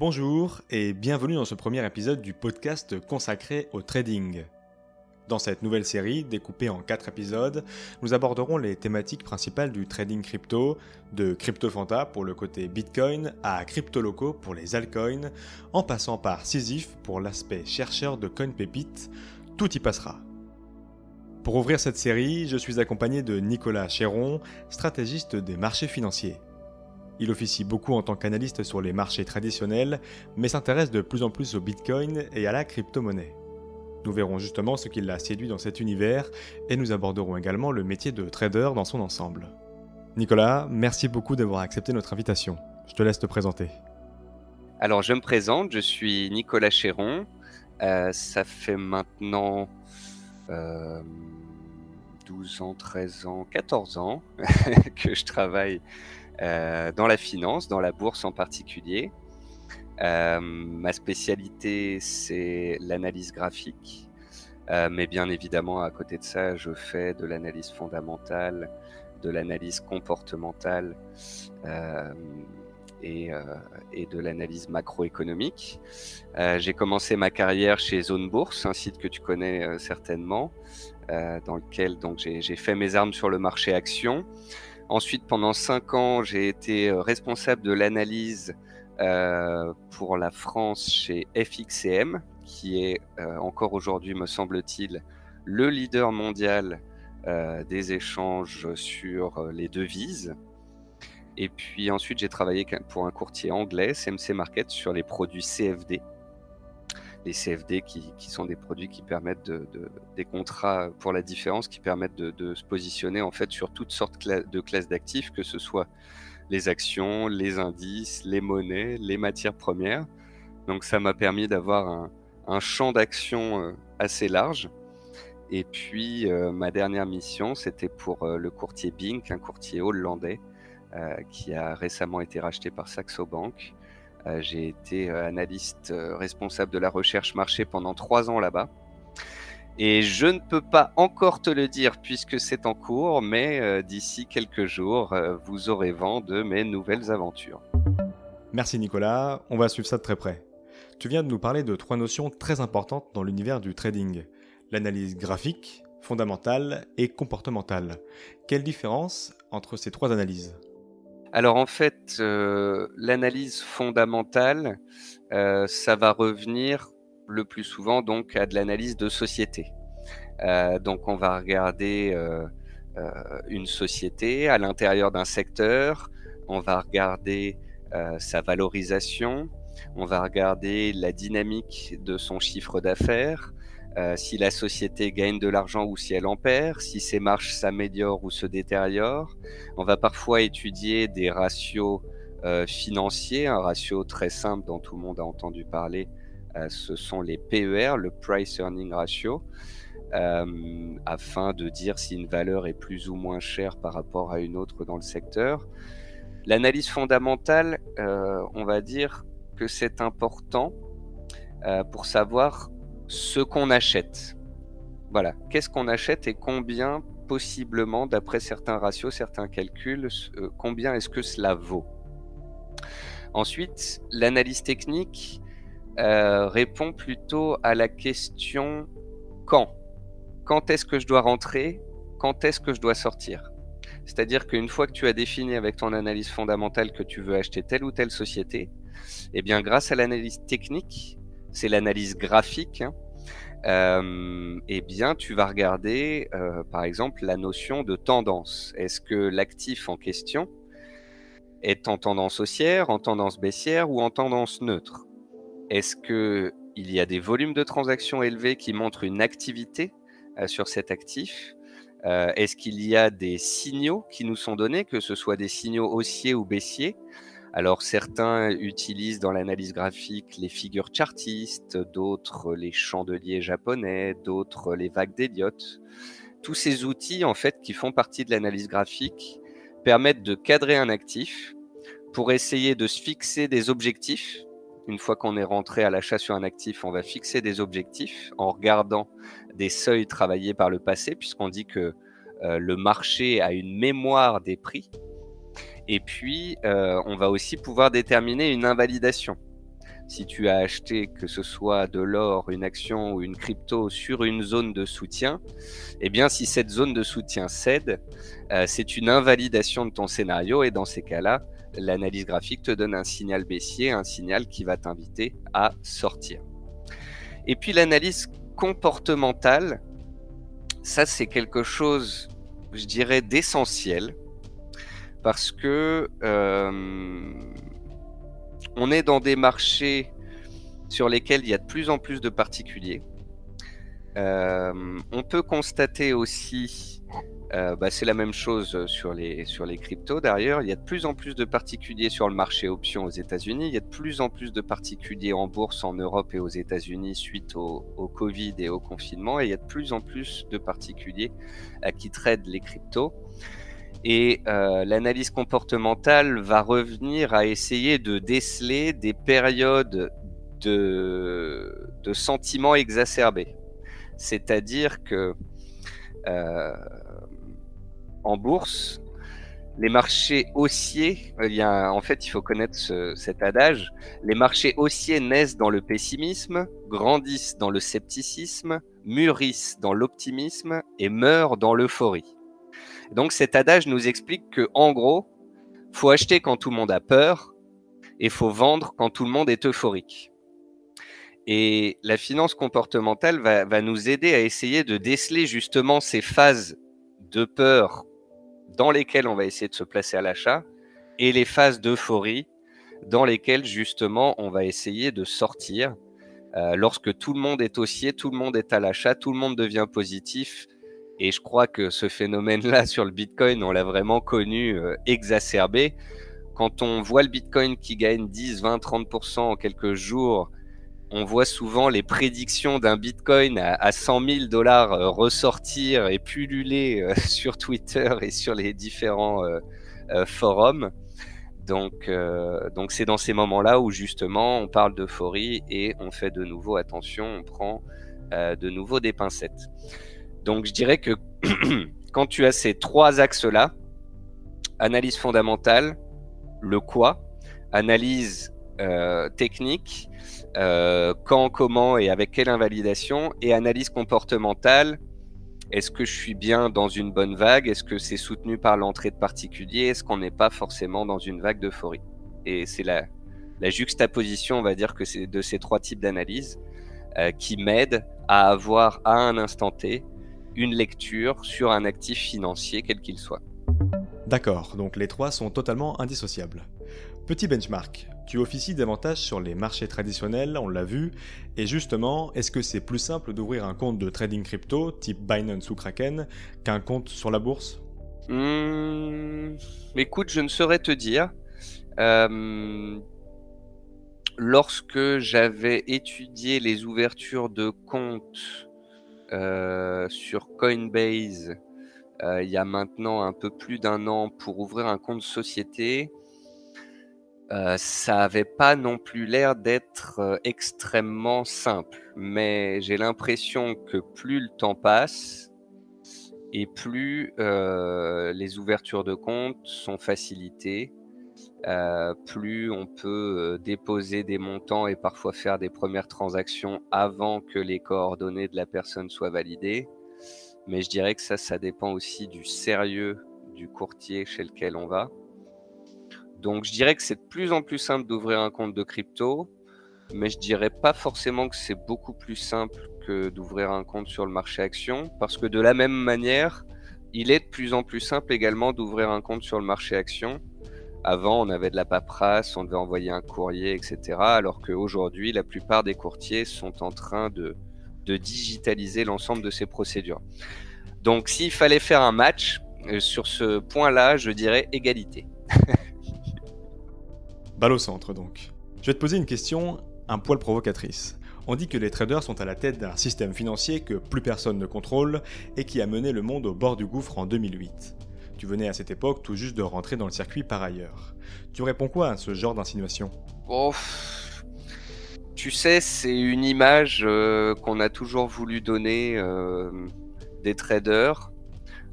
Bonjour et bienvenue dans ce premier épisode du podcast consacré au trading. Dans cette nouvelle série, découpée en 4 épisodes, nous aborderons les thématiques principales du trading crypto, de CryptoFanta pour le côté Bitcoin à CryptoLoco pour les altcoins, en passant par Sisyphe pour l'aspect chercheur de coin tout y passera. Pour ouvrir cette série, je suis accompagné de Nicolas Chéron, stratégiste des marchés financiers. Il officie beaucoup en tant qu'analyste sur les marchés traditionnels, mais s'intéresse de plus en plus au Bitcoin et à la crypto-monnaie. Nous verrons justement ce qui l'a séduit dans cet univers et nous aborderons également le métier de trader dans son ensemble. Nicolas, merci beaucoup d'avoir accepté notre invitation. Je te laisse te présenter. Alors je me présente, je suis Nicolas Chéron. Euh, ça fait maintenant 12 euh, ans, 13 ans, 14 ans que je travaille dans la finance, dans la bourse en particulier. Euh, ma spécialité, c'est l'analyse graphique. Euh, mais bien évidemment, à côté de ça, je fais de l'analyse fondamentale, de l'analyse comportementale et, de l'analyse macroéconomique. J'ai commencé ma carrière chez Zone Bourse, un site que tu connais certainement, dans lequel donc j'ai fait mes armes sur le marché action. Ensuite, pendant cinq ans, j'ai été euh, responsable de l'analyse euh, pour la France chez FXCM, qui est euh, encore aujourd'hui, me semble-t-il, le leader mondial des échanges sur les devises. Et puis ensuite, j'ai travaillé pour un courtier anglais, CMC Market, sur les produits CFD, les CFD qui, sont des produits qui permettent de, des contrats pour la différence qui permettent de, se positionner en fait sur toutes sortes de classes d'actifs, que ce soit les actions, les indices, les monnaies, les matières premières. Donc ça m'a permis d'avoir un, champ d'action euh, assez large. Et puis euh, ma dernière mission, c'était pour euh, le courtier Bink, un courtier hollandais qui a récemment été racheté par Saxo Bank j'ai été euh, analyste euh, responsable de la recherche marché pendant trois ans là-bas. Et je ne peux pas encore te le dire puisque c'est en cours, mais d'ici quelques jours, vous aurez vent de mes nouvelles aventures. Merci Nicolas, on va suivre ça de très près. Tu viens de nous parler de trois notions très importantes dans l'univers du trading. L'analyse graphique, fondamentale et comportementale. Quelle différence entre ces trois analyses? Alors en fait, euh, l'analyse fondamentale, euh, ça va revenir le plus souvent donc à de l'analyse de société. Euh, donc on va regarder une société à l'intérieur d'un secteur, on va regarder sa valorisation, on va regarder la dynamique de son chiffre d'affaires, euh, si la société gagne de l'argent ou si elle en perd, si ses marges s'améliorent ou se détériorent. On va parfois étudier des ratios euh, financiers, un ratio très simple dont tout le monde a entendu parler, euh, ce sont les PER, le Price Earning Ratio, afin de dire si une valeur est plus ou moins chère par rapport à une autre dans le secteur. L'analyse fondamentale, on va dire que c'est important pour savoir ce qu'on achète. Voilà, qu'est-ce qu'on achète et combien possiblement, d'après certains ratios, certains calculs, euh, combien est-ce que cela vaut? Ensuite, l'analyse technique euh, répond plutôt à la question quand. Quand est-ce que je dois rentrer? Quand est-ce que je dois sortir? C'est-à-dire qu'une fois que tu as défini avec ton analyse fondamentale que tu veux acheter telle ou telle société, eh bien grâce à l'analyse technique, c'est l'analyse graphique, hein, euh, eh bien, tu vas regarder, euh, par exemple, la notion de tendance. Est-ce que l'actif en question est en tendance haussière, en tendance baissière ou en tendance neutre? Est-ce que il y a des volumes de transactions élevés qui montrent une activité euh, sur cet actif? Est-ce qu'il y a des signaux qui nous sont donnés, que ce soit des signaux haussiers ou baissiers? Alors certains utilisent dans l'analyse graphique les figures chartistes, d'autres les chandeliers japonais, d'autres les vagues d'Elliott. Tous ces outils en fait qui font partie de l'analyse graphique permettent de cadrer un actif pour essayer de se fixer des objectifs. Une fois qu'on est rentré à l'achat sur un actif, on va fixer des objectifs en regardant des seuils travaillés par le passé, puisqu'on dit que euh, le marché a une mémoire des prix. Et puis, euh, on va aussi pouvoir déterminer une invalidation. si tu as acheté que ce soit de l'or, une action ou une crypto sur une zone de soutien, eh bien si cette zone de soutien cède, euh, c'est une invalidation de ton scénario et dans ces cas-là, l'analyse graphique te donne un signal baissier, un signal qui va t'inviter à sortir. Et puis l'analyse comportementale, ça c'est quelque chose, je dirais, d'essentiel parce que euh, on est dans des marchés sur lesquels il y a de plus en plus de particuliers. Euh, on peut constater aussi, euh, bah, c'est la même chose sur les, sur les cryptos d'ailleurs, il y a de plus en plus de particuliers sur le marché options aux États-Unis, il y a de plus en plus de particuliers en bourse en Europe et aux États-Unis suite au, au, Covid et au confinement, et il y a de plus en plus de particuliers à qui tradent les cryptos. Et euh, l'analyse comportementale va revenir à essayer de déceler des périodes de, sentiments exacerbés. C'est-à-dire que euh, en bourse, les marchés haussiers, il y en fait, il faut connaître ce, cet adage, les marchés haussiers naissent dans le pessimisme, grandissent dans le scepticisme, mûrissent dans l'optimisme et meurent dans l'euphorie. Donc cet adage nous explique que en gros, faut acheter quand tout le monde a peur et faut vendre quand tout le monde est euphorique. Et la finance comportementale va, nous aider à essayer de déceler justement ces phases de peur dans lesquelles on va essayer de se placer à l'achat et les phases d'euphorie dans lesquelles justement on va essayer de sortir euh, lorsque tout le monde est haussier, tout le monde est à l'achat, tout le monde devient positif et je crois que ce phénomène-là sur le Bitcoin, on l'a vraiment connu euh, exacerbé. Quand on voit le Bitcoin qui gagne 10, 20, 30% en quelques jours, on voit souvent les prédictions d'un Bitcoin à, 100 000 dollars euh, ressortir et pulluler euh, sur Twitter et sur les différents forums. Donc, donc c'est dans ces moments-là où justement on parle d'euphorie et on fait de nouveau attention, on prend de nouveau des pincettes. Donc je dirais que quand tu as ces trois axes-là, analyse fondamentale, le quoi, analyse euh, technique, euh, quand, comment et avec quelle invalidation, et analyse comportementale, est-ce que je suis bien dans une bonne vague Est-ce que c'est soutenu par l'entrée de particuliers Est-ce qu'on n'est pas forcément dans une vague d'euphorie. Et c'est la, juxtaposition, on va dire, que c'est de ces trois types d'analyse euh, qui m'aident à avoir à un instant T une lecture sur un actif financier quel qu'il soit. D'accord, donc les trois sont totalement indissociables. Petit benchmark, tu officies davantage sur les marchés traditionnels, on l'a vu, et justement, est-ce que c'est plus simple d'ouvrir un compte de trading crypto type Binance ou Kraken qu'un compte sur la bourse? Mmh, Écoute, je ne saurais te dire. Euh, lorsque j'avais étudié les ouvertures de comptes sur Coinbase euh, il y a maintenant un peu plus d'un an pour ouvrir un compte société. Euh, ça n'avait pas non plus l'air d'être extrêmement simple, mais j'ai l'impression que plus le temps passe et plus les ouvertures de compte sont facilitées, euh, plus on peut déposer des montants et parfois faire des premières transactions avant que les coordonnées de la personne soient validées. Mais je dirais que ça, ça dépend aussi du sérieux du courtier chez lequel on va. Donc je dirais que c'est de plus en plus simple d'ouvrir un compte de crypto, mais je dirais pas forcément que c'est beaucoup plus simple que d'ouvrir un compte sur le marché action, parce que de la même manière, il est de plus en plus simple également d'ouvrir un compte sur le marché action avant, on avait de la paperasse, on devait envoyer un courrier, etc. Alors qu'aujourd'hui, la plupart des courtiers sont en train de, digitaliser l'ensemble de ces procédures. Donc, s'il fallait faire un match, euh, sur ce point-là, je dirais égalité. Balle au centre, donc. Je vais te poser une question un poil provocatrice. On dit que les traders sont à la tête d'un système financier que plus personne ne contrôle et qui a mené le monde au bord du gouffre en 2008. Tu venais à cette époque tout juste de rentrer dans le circuit par ailleurs. Tu réponds quoi à ce genre d'insinuation? Oh, Tu sais, c'est une image euh, qu'on a toujours voulu donner euh, des traders,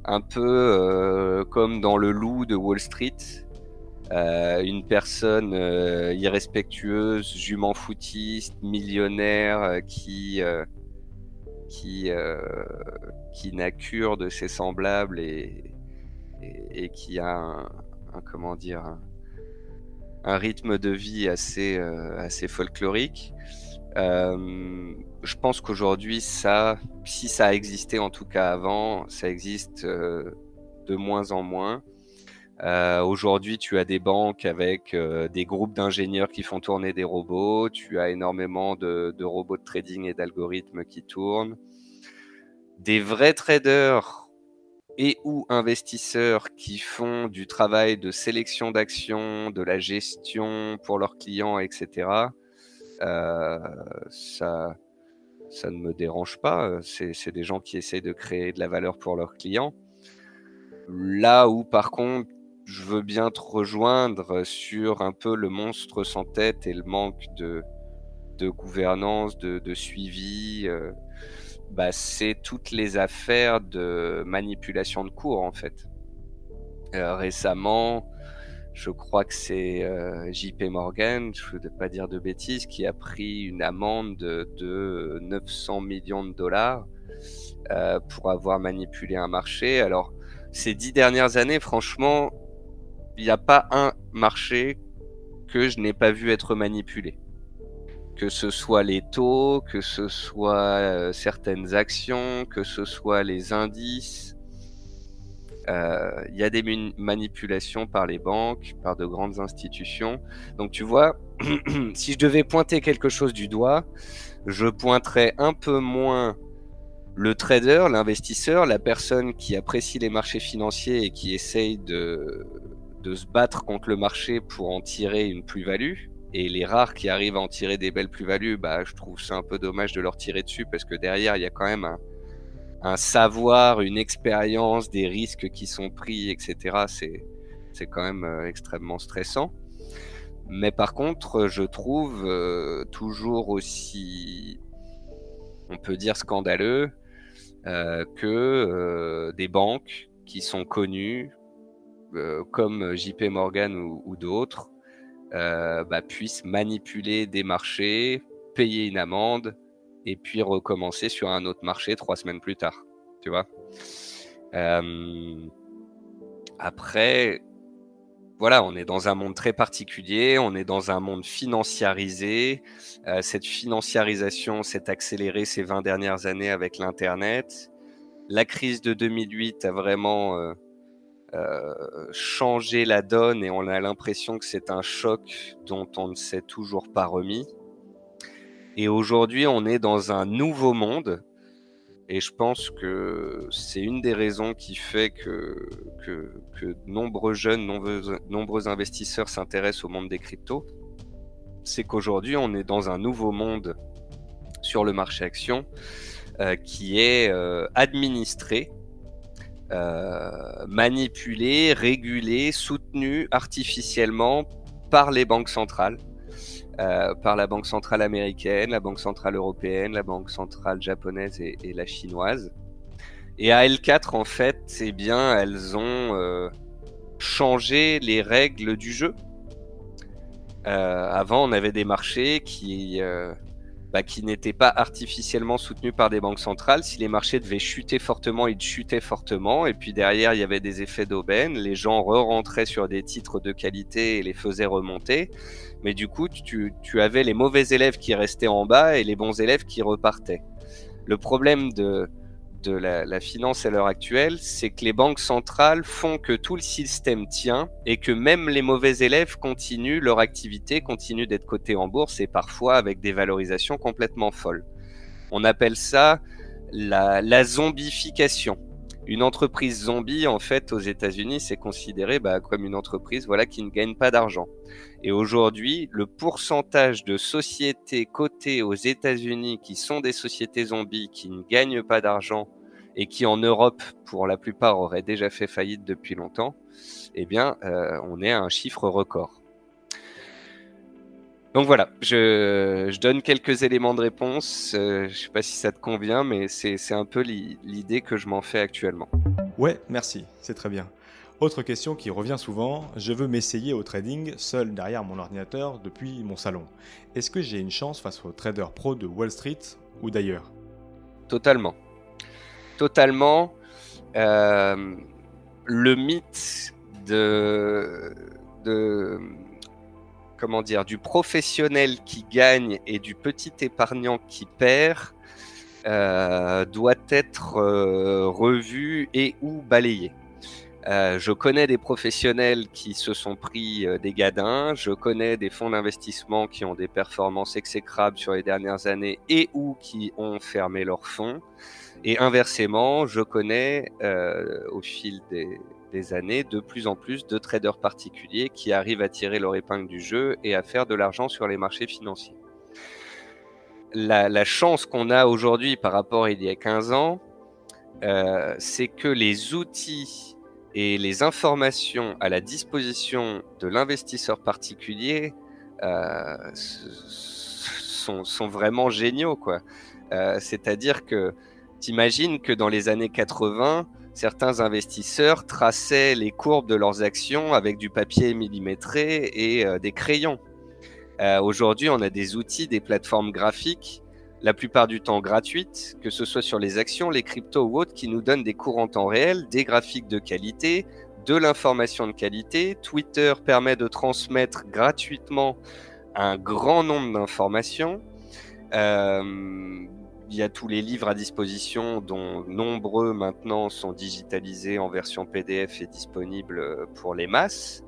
un peu euh, comme dans le loup de Wall Street. une personne irrespectueuse, jument foutiste, millionnaire, qui qui, qui n'a cure de ses semblables et, et, qui a un, comment dire un, rythme de vie assez, assez folklorique. je pense qu'aujourd'hui, ça, si ça a existé en tout cas avant, ça existe de moins en moins. Euh, Aujourd'hui, tu as des banques avec euh, des groupes d'ingénieurs qui font tourner des robots. Tu as énormément de, de robots de trading et d'algorithmes qui tournent. Des vrais traders et ou investisseurs qui font du travail de sélection d'actions, de la gestion pour leurs clients, etc. Euh, ça, ça ne me dérange pas. C'est des gens qui essayent de créer de la valeur pour leurs clients. Là où, par contre, je veux bien te rejoindre sur un peu le monstre sans tête et le manque de, de gouvernance, de, de suivi. Euh, bah, c'est toutes les affaires de manipulation de cours, en fait. Euh, récemment, je crois que c'est euh, JP Morgan, je ne veux pas dire de bêtises, qui a pris une amende de, de 900 millions de dollars pour avoir manipulé un marché. Alors, ces dix dernières années, franchement, il n'y a pas un marché que je n'ai pas vu être manipulé. Que ce soit les taux, que ce soit euh, certaines actions, que ce soit les indices. Euh, il y a des manipulations par les banques, par de grandes institutions. Donc tu vois, si je devais pointer quelque chose du doigt, je pointerais un peu moins le trader, l'investisseur, la personne qui apprécie les marchés financiers et qui essaye de, de se battre contre le marché pour en tirer une plus-value, et les rares qui arrivent à en tirer des belles plus-values, bah, je trouve ça un peu dommage de leur tirer dessus parce que derrière, il y a quand même un, savoir, une expérience, des risques qui sont pris, etc. C'est, quand même euh, extrêmement stressant. Mais par contre, je trouve euh, toujours aussi, on peut dire scandaleux, euh, que des banques qui sont connues, comme JP Morgan ou, d'autres, bah, puissent manipuler des marchés, payer une amende et puis recommencer sur un autre marché trois semaines plus tard. Tu vois Après, voilà, on est dans un monde très particulier, on est dans un monde financiarisé. Euh, cette financiarisation s'est accélérée ces 20 dernières années avec l'Internet. La crise de 2008 a vraiment euh, euh, changé la donne et on a l'impression que c'est un choc dont on ne s'est toujours pas remis. Et aujourd'hui, on est dans un nouveau monde et je pense que c'est une des raisons qui fait que, que, que nombreux jeunes, nombreux, nombreux investisseurs s'intéressent au monde des cryptos. C'est qu'aujourd'hui, on est dans un nouveau monde sur le marché action euh, qui est euh, administré, euh, manipulé, régulé, soutenu artificiellement par les banques centrales. Euh, par la Banque centrale américaine, la Banque centrale européenne, la Banque centrale japonaise et, la chinoise. Et à L4, en fait, eh bien, elles ont euh, changé les règles du jeu. Euh, avant, on avait des marchés qui bah, qui n'étaient pas artificiellement soutenus par des banques centrales. Si les marchés devaient chuter fortement, ils chutaient fortement. Et puis derrière, il y avait des effets d'aubaine. Les gens re-rentraient sur des titres de qualité et les faisaient remonter. Mais du coup, tu, tu avais les mauvais élèves qui restaient en bas et les bons élèves qui repartaient. Le problème de, de la, finance à l'heure actuelle, c'est que les banques centrales font que tout le système tient et que même les mauvais élèves continuent leur activité, continuent d'être cotés en bourse et parfois avec des valorisations complètement folles. On appelle ça la, zombification. Une entreprise zombie, en fait, aux États-Unis, c'est considéré bah, comme une entreprise voilà, qui ne gagne pas d'argent. Et aujourd'hui, le pourcentage de sociétés cotées aux États-Unis qui sont des sociétés zombies, qui ne gagnent pas d'argent et qui en Europe, pour la plupart, auraient déjà fait faillite depuis longtemps, eh bien, euh, on est à un chiffre record. Donc voilà, je, donne quelques éléments de réponse. Euh, je ne sais pas si ça te convient, mais c'est un peu l'idée que je m'en fais actuellement. Ouais, merci, c'est très bien. Autre question qui revient souvent, je veux m'essayer au trading seul derrière mon ordinateur depuis mon salon. Est-ce que j'ai une chance face aux traders pro de Wall Street ou d'ailleurs? Totalement. Totalement. Euh, le mythe de, de comment dire du professionnel qui gagne et du petit épargnant qui perd euh, doit être euh, revu et ou balayé. Je connais des professionnels qui se sont pris des gadins, je connais des fonds d'investissement qui ont des performances exécrables sur les dernières années et ou qui ont fermé leurs fonds. Et inversement, je connais au fil des, années de plus en plus de traders particuliers qui arrivent à tirer leur épingle du jeu et à faire de l'argent sur les marchés financiers. La, chance qu'on a aujourd'hui par rapport à il y a 15 ans, euh, c'est que les outils et les informations à la disposition de l'investisseur particulier euh, sont, vraiment géniaux. Euh, c'est-à-dire que t'imagines que dans les années 80, certains investisseurs traçaient les courbes de leurs actions avec du papier millimétré et euh, des crayons. Euh, aujourd'hui, on a des outils, des plateformes graphiques, la plupart du temps gratuites, que ce soit sur les actions, les cryptos ou autres, qui nous donnent des cours en temps réel, des graphiques de qualité, de l'information de qualité. Twitter permet de transmettre gratuitement un grand nombre d'informations. Euh, il y a tous les livres à disposition, dont nombreux maintenant sont digitalisés en version PDF et disponibles pour les masses.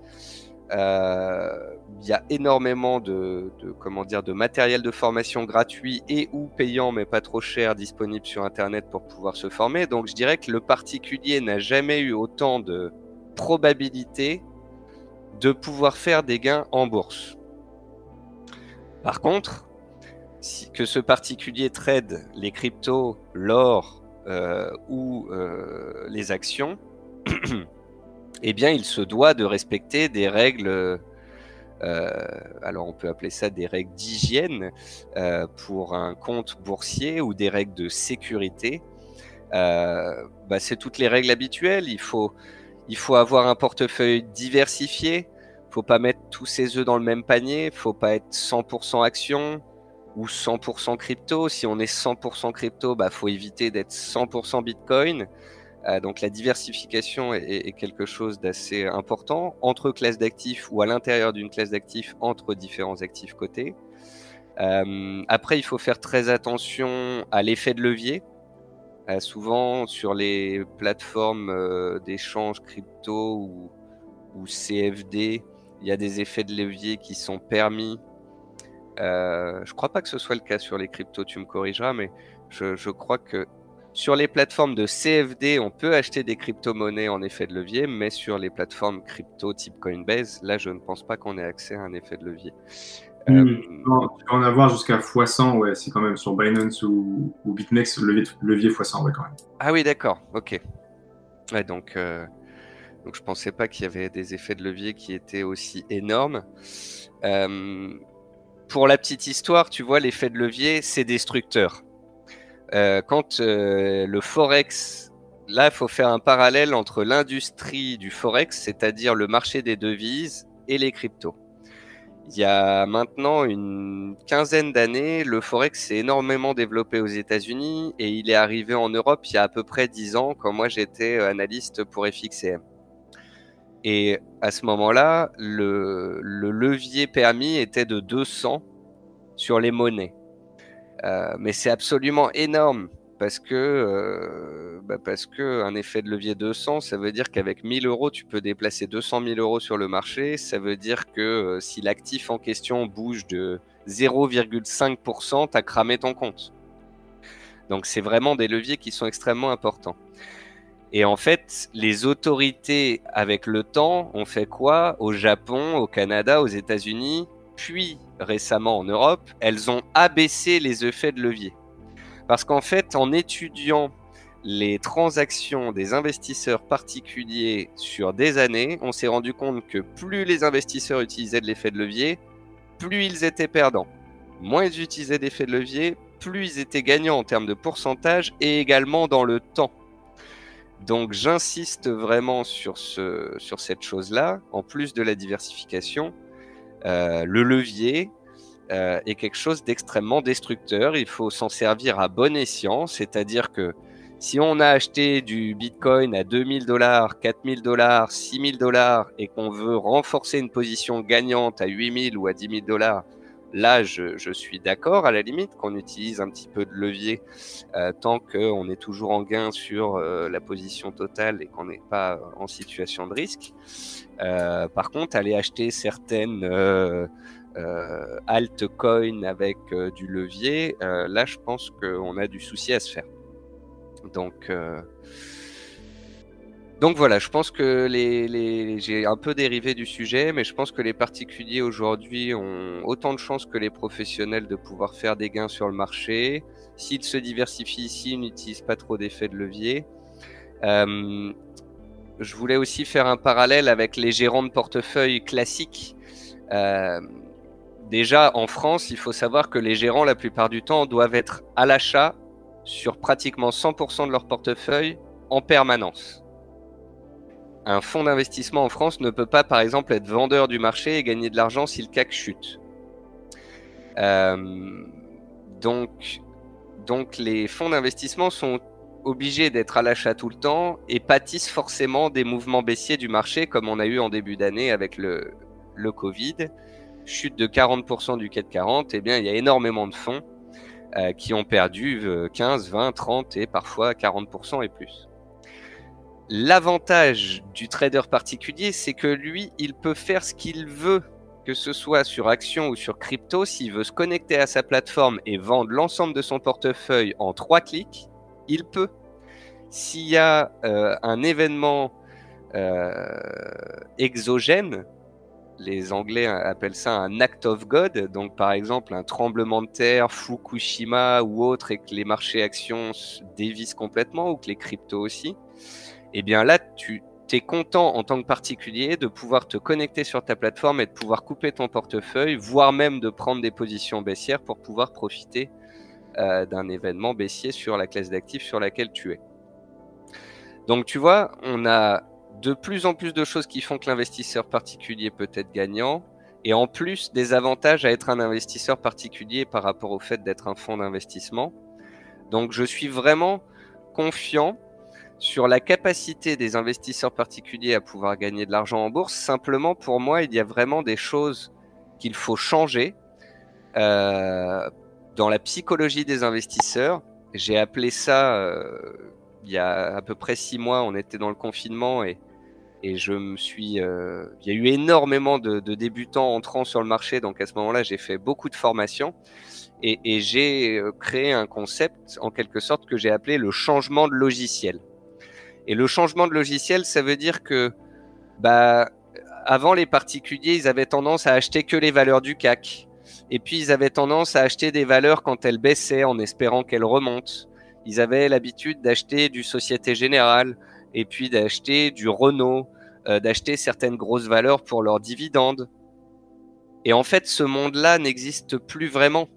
Euh, il y a énormément de, comment dire, de matériel de formation gratuit et ou payant, mais pas trop cher, disponible sur Internet pour pouvoir se former. Donc je dirais que le particulier n'a jamais eu autant de probabilité de pouvoir faire des gains en bourse. Par contre, que ce particulier trade les cryptos, l'or euh, ou euh, les actions, eh bien, il se doit de respecter des règles. Euh, alors, on peut appeler ça des règles d'hygiène pour un compte boursier ou des règles de sécurité. Bah, c'est toutes les règles habituelles. Il faut, il faut avoir un portefeuille diversifié. Faut pas mettre tous ses œufs dans le même panier. Faut pas être 100% action ou 100% crypto. Si on est 100% crypto, bah faut éviter d'être 100% Bitcoin. Euh, donc la diversification est, quelque chose d'assez important entre classes d'actifs ou à l'intérieur d'une classe d'actifs entre différents actifs cotés. Euh, après, il faut faire très attention à l'effet de levier. Euh, souvent sur les plateformes d'échange crypto ou, ou CFD, il y a des effets de levier qui sont permis euh, je crois pas que ce soit le cas sur les cryptos, tu me corrigeras, mais je, crois que sur les plateformes de CFD, on peut acheter des crypto-monnaies en effet de levier, mais sur les plateformes crypto type Coinbase, là, je ne pense pas qu'on ait accès à un effet de levier. Hmm, euh, tu peux en avoir jusqu'à x100, ouais, c'est quand même sur Binance ou, BitMEX, levier, levier x100, ouais, quand même. Ah oui, d'accord, ok. Ouais, donc, euh, donc je pensais pas qu'il y avait des effets de levier qui étaient aussi énormes. Euh, pour la petite histoire, tu vois, l'effet de levier, c'est destructeur. Euh, quand euh, le forex, là, il faut faire un parallèle entre l'industrie du forex, c'est-à-dire le marché des devises, et les cryptos. Il y a maintenant une quinzaine d'années, le forex s'est énormément développé aux États-Unis et il est arrivé en Europe il y a à peu près dix ans, quand moi j'étais analyste pour FXCM. Et à ce moment-là, le, levier permis était de 200 sur les monnaies. Euh, mais c'est absolument énorme parce que, euh, bah parce que un effet de levier 200, ça veut dire qu'avec 1000 euros, tu peux déplacer 200 000 euros sur le marché. Ça veut dire que euh, si l'actif en question bouge de 0,5%, tu as cramé ton compte. Donc c'est vraiment des leviers qui sont extrêmement importants. Et en fait, les autorités, avec le temps, ont fait quoi Au Japon, au Canada, aux États-Unis, puis récemment en Europe, elles ont abaissé les effets de levier. Parce qu'en fait, en étudiant les transactions des investisseurs particuliers sur des années, on s'est rendu compte que plus les investisseurs utilisaient de l'effet de levier, plus ils étaient perdants. Moins ils utilisaient d'effet de levier, plus ils étaient gagnants en termes de pourcentage et également dans le temps. Donc j'insiste vraiment sur, ce, sur cette chose-là, en plus de la diversification. Euh, le levier euh, est quelque chose d'extrêmement destructeur. Il faut s'en servir à bon escient, c'est-à-dire que si on a acheté du Bitcoin à 2000 dollars, 4000 dollars, 6000 dollars et qu'on veut renforcer une position gagnante à 8000 ou à 10 000 dollars, là, je, suis d'accord à la limite qu'on utilise un petit peu de levier euh, tant qu'on est toujours en gain sur euh, la position totale et qu'on n'est pas en situation de risque. Euh, par contre, aller acheter certaines altcoins avec du levier, là, je pense qu'on a du souci à se faire. Donc, euh, donc voilà, je pense que j'ai un peu dérivé du sujet, mais je pense que les particuliers aujourd'hui ont autant de chances que les professionnels de pouvoir faire des gains sur le marché. S'ils se diversifient ici, ils n'utilisent pas trop d'effets de levier. Euh, je voulais aussi faire un parallèle avec les gérants de portefeuille classiques. Euh, déjà, en France, il faut savoir que les gérants, la plupart du temps, doivent être à l'achat sur pratiquement 100% de leur portefeuille en permanence. Un fonds d'investissement en France ne peut pas, par exemple, être vendeur du marché et gagner de l'argent si le CAC chute. Euh, donc, donc, les fonds d'investissement sont obligés d'être à l'achat tout le temps et pâtissent forcément des mouvements baissiers du marché, comme on a eu en début d'année avec le, le Covid. Chute de 40% du CAC 40, eh bien, il y a énormément de fonds euh, qui ont perdu 15, 20, 30 et parfois 40% et plus. L'avantage du trader particulier, c'est que lui, il peut faire ce qu'il veut, que ce soit sur action ou sur crypto. S'il veut se connecter à sa plateforme et vendre l'ensemble de son portefeuille en trois clics, il peut. S'il y a euh, un événement euh, exogène, les Anglais appellent ça un act of God. Donc, par exemple, un tremblement de terre, Fukushima ou autre, et que les marchés actions se dévissent complètement, ou que les cryptos aussi. Eh bien là, tu es content en tant que particulier de pouvoir te connecter sur ta plateforme et de pouvoir couper ton portefeuille, voire même de prendre des positions baissières pour pouvoir profiter euh, d'un événement baissier sur la classe d'actifs sur laquelle tu es. Donc tu vois, on a de plus en plus de choses qui font que l'investisseur particulier peut être gagnant, et en plus des avantages à être un investisseur particulier par rapport au fait d'être un fonds d'investissement. Donc je suis vraiment confiant sur la capacité des investisseurs particuliers à pouvoir gagner de l'argent en bourse. Simplement, pour moi, il y a vraiment des choses qu'il faut changer euh, dans la psychologie des investisseurs. J'ai appelé ça, euh, il y a à peu près six mois, on était dans le confinement et et je me suis, euh, il y a eu énormément de, de, débutants entrant sur le marché, donc à ce moment-là, j'ai fait beaucoup de formations et, et j'ai euh, créé un concept en quelque sorte que j'ai appelé le changement de logiciel. Et le changement de logiciel, ça veut dire que, bah, avant les particuliers, ils avaient tendance à acheter que les valeurs du CAC. Et puis ils avaient tendance à acheter des valeurs quand elles baissaient en espérant qu'elles remontent. Ils avaient l'habitude d'acheter du Société Générale, et puis d'acheter du Renault, euh, d'acheter certaines grosses valeurs pour leurs dividendes. Et en fait, ce monde-là n'existe plus vraiment.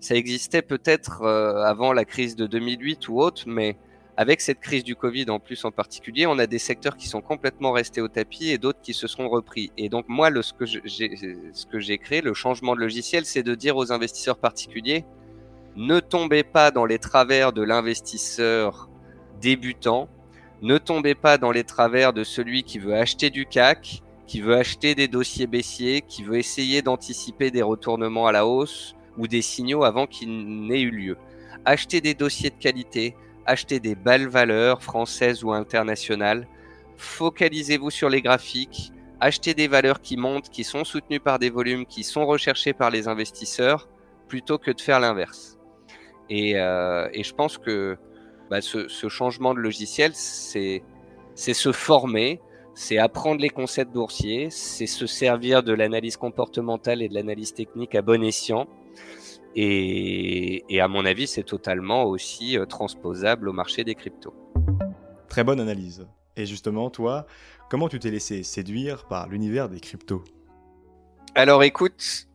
Ça existait peut-être euh, avant la crise de 2008 ou autre, mais avec cette crise du Covid en plus en particulier, on a des secteurs qui sont complètement restés au tapis et d'autres qui se sont repris. Et donc moi, ce que j'ai créé, le changement de logiciel, c'est de dire aux investisseurs particuliers, ne tombez pas dans les travers de l'investisseur débutant, ne tombez pas dans les travers de celui qui veut acheter du CAC, qui veut acheter des dossiers baissiers, qui veut essayer d'anticiper des retournements à la hausse ou des signaux avant qu'ils n'aient eu lieu. Achetez des dossiers de qualité, achetez des belles valeurs françaises ou internationales, focalisez-vous sur les graphiques, achetez des valeurs qui montent, qui sont soutenues par des volumes, qui sont recherchés par les investisseurs, plutôt que de faire l'inverse. Et, euh, je pense que bah, ce, changement de logiciel, c'est se former, c'est apprendre les concepts boursiers, c'est se servir de l'analyse comportementale et de l'analyse technique à bon escient. Et, à mon avis, c'est totalement aussi euh, transposable au marché des cryptos. Très bonne analyse. Et justement, toi, comment tu t'es laissé séduire par l'univers des cryptos? Alors écoute,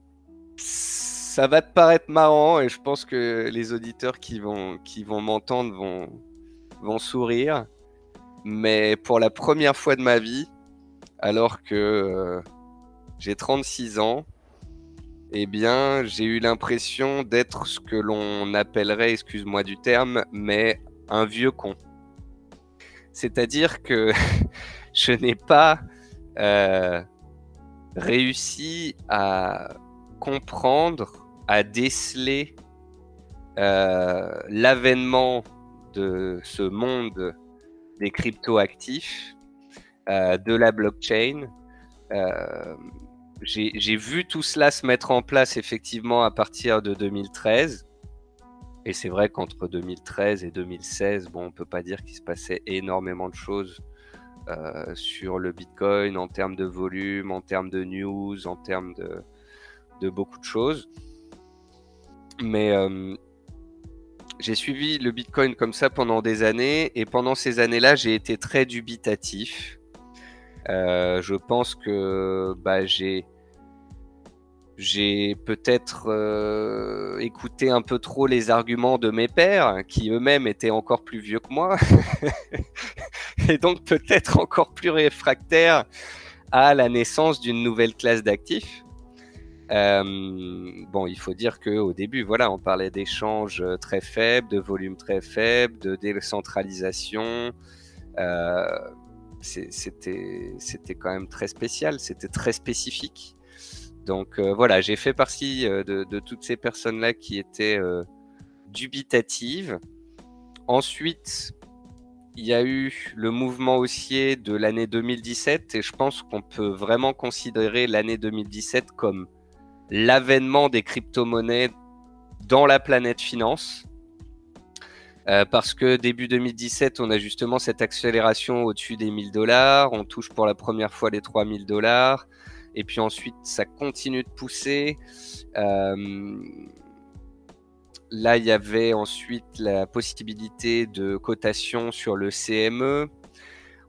ça va te paraître marrant et je pense que les auditeurs qui vont, qui vont m'entendre vont, vont sourire. mais pour la première fois de ma vie, alors que euh, j'ai 36 ans, eh bien, j'ai eu l'impression d'être ce que l'on appellerait, excuse-moi du terme, mais un vieux con. C'est-à-dire que je n'ai pas euh, réussi à comprendre, à déceler euh, l'avènement de ce monde des crypto-actifs, euh, de la blockchain. J'ai vu tout cela se mettre en place effectivement à partir de 2013. Et c'est vrai qu'entre 2013 et 2016, bon, on peut pas dire qu'il se passait énormément de choses euh, sur le Bitcoin en termes de volume, en termes de news, en termes de, de beaucoup de choses. Mais euh, j'ai suivi le Bitcoin comme ça pendant des années et pendant ces années-là, j'ai été très dubitatif. Euh, je pense que bah, j'ai peut-être euh, écouté un peu trop les arguments de mes pères, qui eux-mêmes étaient encore plus vieux que moi, et donc peut-être encore plus réfractaires à la naissance d'une nouvelle classe d'actifs. Euh, bon, il faut dire que au début, voilà, on parlait d'échanges très faibles, de volume très faible, de décentralisation. C'était, c'était quand même très spécial, c'était très spécifique. Donc euh, voilà, j'ai fait partie euh, de, toutes ces personnes-là qui étaient euh, dubitatives. Ensuite, il y a eu le mouvement haussier de l'année 2017 et je pense qu'on peut vraiment considérer l'année 2017 comme l'avènement des crypto-monnaies dans la planète finance. Parce que début 2017, on a justement cette accélération au-dessus des 1000 dollars, on touche pour la première fois les 3000 dollars, et puis ensuite, ça continue de pousser. Euh, là, il y avait ensuite la possibilité de cotation sur le CME.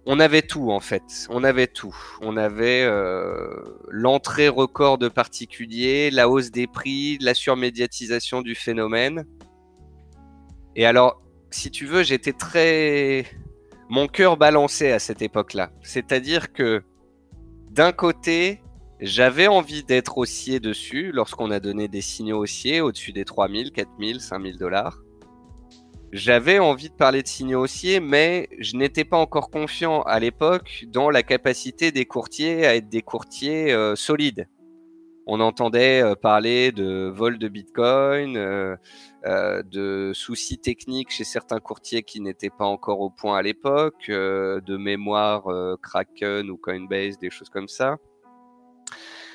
On avait tout en fait, on avait tout. On avait euh, l'entrée record de particuliers, la hausse des prix, la surmédiatisation du phénomène. Et alors, si tu veux, j'étais très... Mon cœur balancé à cette époque-là. C'est-à-dire que d'un côté, j'avais envie d'être haussier dessus lorsqu'on a donné des signaux haussiers au-dessus des 3000, 4000, 5000 dollars. J'avais envie de parler de signaux haussiers, mais je n'étais pas encore confiant à l'époque dans la capacité des courtiers à être des courtiers euh, solides. On entendait euh, parler de vol de Bitcoin, euh, de soucis techniques chez certains courtiers qui n'étaient pas encore au point à l'époque, de mémoire Kraken ou Coinbase, des choses comme ça.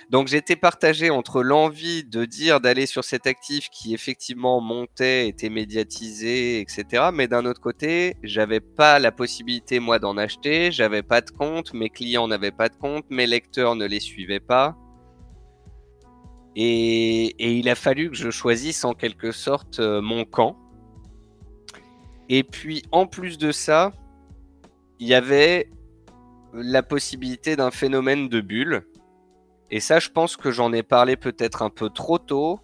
Donc j'étais partagé entre l'envie de dire d'aller sur cet actif qui effectivement montait, était médiatisé, etc. Mais d'un autre côté, j'avais pas la possibilité moi d'en acheter, j'avais pas de compte, mes clients n'avaient pas de compte, mes lecteurs ne les suivaient pas. Et, il a fallu que je choisisse en quelque sorte euh, mon camp. Et puis en plus de ça, il y avait la possibilité d'un phénomène de bulle et ça, je pense que j'en ai parlé peut-être un peu trop tôt,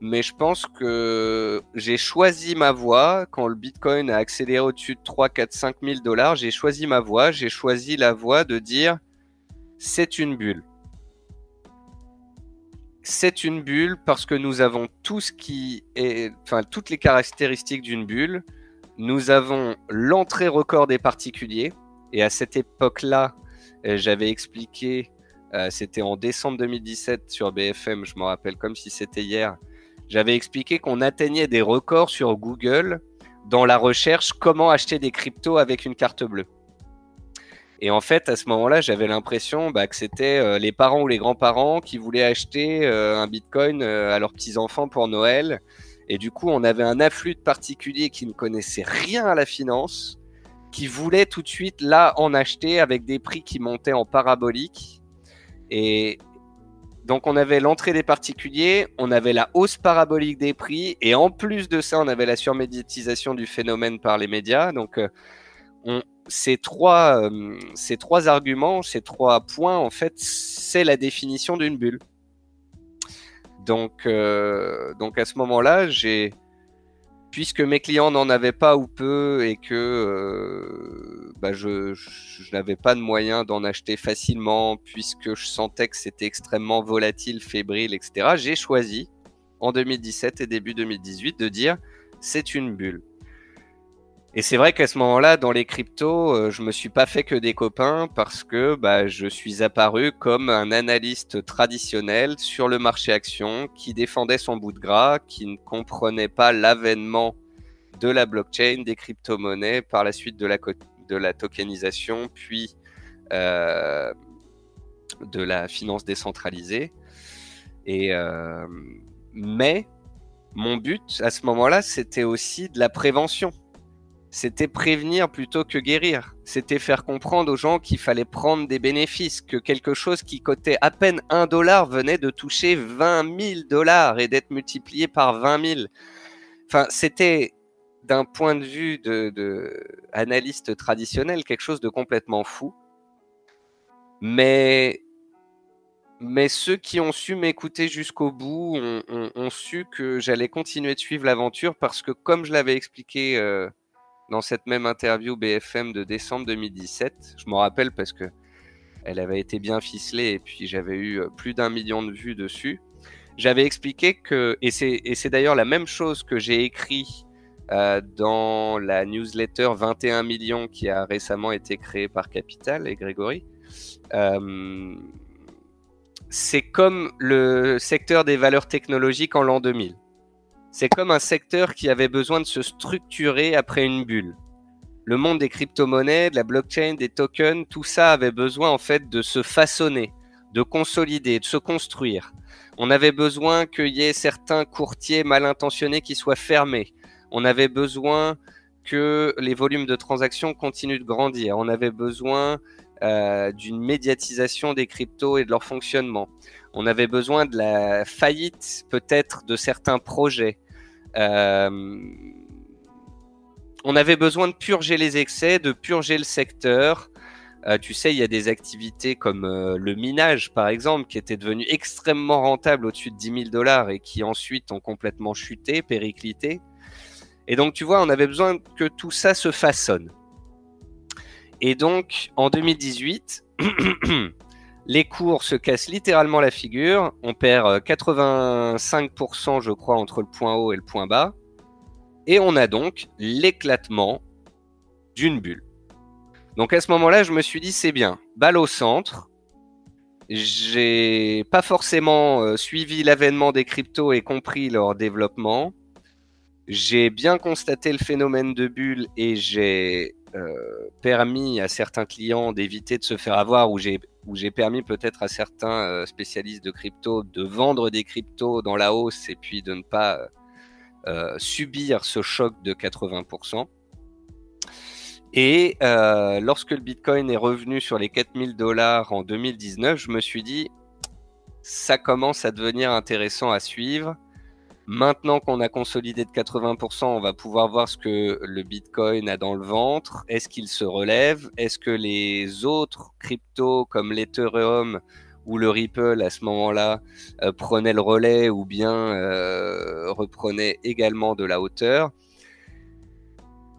mais je pense que j'ai choisi ma voie quand le Bitcoin a accéléré au-dessus de 3, 4, 5 000 dollars. J'ai choisi ma voie, j'ai choisi la voie de dire c'est une bulle. C'est une bulle parce que nous avons tout ce qui est, enfin, toutes les caractéristiques d'une bulle. Nous avons l'entrée record des particuliers. Et à cette époque-là, euh, j'avais expliqué euh, c'était en décembre 2017 sur BFM, je me rappelle comme si c'était hier. J'avais expliqué qu'on atteignait des records sur Google dans la recherche comment acheter des cryptos avec une carte bleue. Et en fait, à ce moment-là, j'avais l'impression bah, que c'était euh, les parents ou les grands-parents qui voulaient acheter euh, un Bitcoin à leurs petits-enfants pour Noël. Et du coup, on avait un afflux de particuliers qui ne connaissaient rien à la finance, qui voulaient tout de suite là en acheter avec des prix qui montaient en parabolique. Et donc on avait l'entrée des particuliers, on avait la hausse parabolique des prix, et en plus de ça, on avait la surmédiatisation du phénomène par les médias. Donc euh, ces, trois, euh, ces trois arguments, ces trois points, en fait, c'est la définition d'une bulle. Donc, euh, donc à ce moment-là, j'ai puisque mes clients n'en avaient pas ou peu et que bah, je, n'avais pas de moyen d'en acheter facilement puisque je sentais que c'était extrêmement volatile, fébrile, etc. J'ai choisi en 2017 et début 2018 de dire c'est une bulle. Et c'est vrai qu'à ce moment-là, dans les cryptos, euh, je me suis pas fait que des copains parce que bah, je suis apparu comme un analyste traditionnel sur le marché action qui défendait son bout de gras, qui ne comprenait pas l'avènement de la blockchain, des crypto-monnaies, par la suite de la, de la tokenisation, puis euh, de la finance décentralisée. Et, euh, mais mon but à ce moment-là, c'était aussi de la prévention c'était prévenir plutôt que guérir. C'était faire comprendre aux gens qu'il fallait prendre des bénéfices, que quelque chose qui coûtait à peine un dollar venait de toucher 20 000 dollars et d'être multiplié par 20 000. Enfin, c'était d'un point de vue de, analyste traditionnel quelque chose de complètement fou. Mais mais ceux qui ont su m'écouter jusqu'au bout ont, su que j'allais continuer de suivre l'aventure parce que, comme je l'avais expliqué euh, dans cette même interview BFM de décembre 2017. Je m'en rappelle parce que elle avait été bien ficelée et puis j'avais eu euh, plus d'un million de vues dessus. J'avais expliqué que, et c'est d'ailleurs la même chose que j'ai écrit euh, dans la newsletter 21 millions qui a récemment été créée par Capital et Grégory. Euh, c'est comme le secteur des valeurs technologiques en l'an 2000. C'est comme un secteur qui avait besoin de se structurer après une bulle. Le monde des crypto-monnaies, de la blockchain, des tokens, tout ça avait besoin en fait de se façonner, de consolider, de se construire. On avait besoin qu'il y ait certains courtiers mal intentionnés qui soient fermés. On avait besoin que les volumes de transactions continuent de grandir. On avait besoin euh, d'une médiatisation des cryptos et de leur fonctionnement. On avait besoin de la faillite peut-être de certains projets. Euh, on avait besoin de purger les excès, de purger le secteur. Euh, tu sais, il y a des activités comme euh, le minage, par exemple, qui était devenu extrêmement rentable au-dessus de 10 000 dollars et qui ensuite ont complètement chuté, périclité. Et donc, tu vois, on avait besoin que tout ça se façonne. Et donc, en 2018, Les cours se cassent littéralement la figure. On perd 85%, euh, je crois, entre le point haut et le point bas. Et on a donc l'éclatement d'une bulle. Donc à ce moment-là, je me suis dit, c'est bien. Balle au centre. J'ai pas forcément euh, suivi l'avènement des cryptos et compris leur développement. J'ai bien constaté le phénomène de bulle et j'ai euh, permis à certains clients d'éviter de se faire avoir ou j'ai où j'ai permis peut-être à certains euh, spécialistes de crypto de vendre des cryptos dans la hausse et puis de ne pas euh, euh, subir ce choc de 80%. Et lorsque le Bitcoin est revenu sur les 4000 dollars en 2019, je me suis dit, ça commence à devenir intéressant à suivre. Maintenant qu'on a consolidé de 80%, on va pouvoir voir ce que le Bitcoin a dans le ventre. Est-ce qu'il se relève? Est-ce que les autres cryptos comme l'Ethereum ou le Ripple à ce moment-là euh, prenaient le relais ou bien euh, reprenaient également de la hauteur?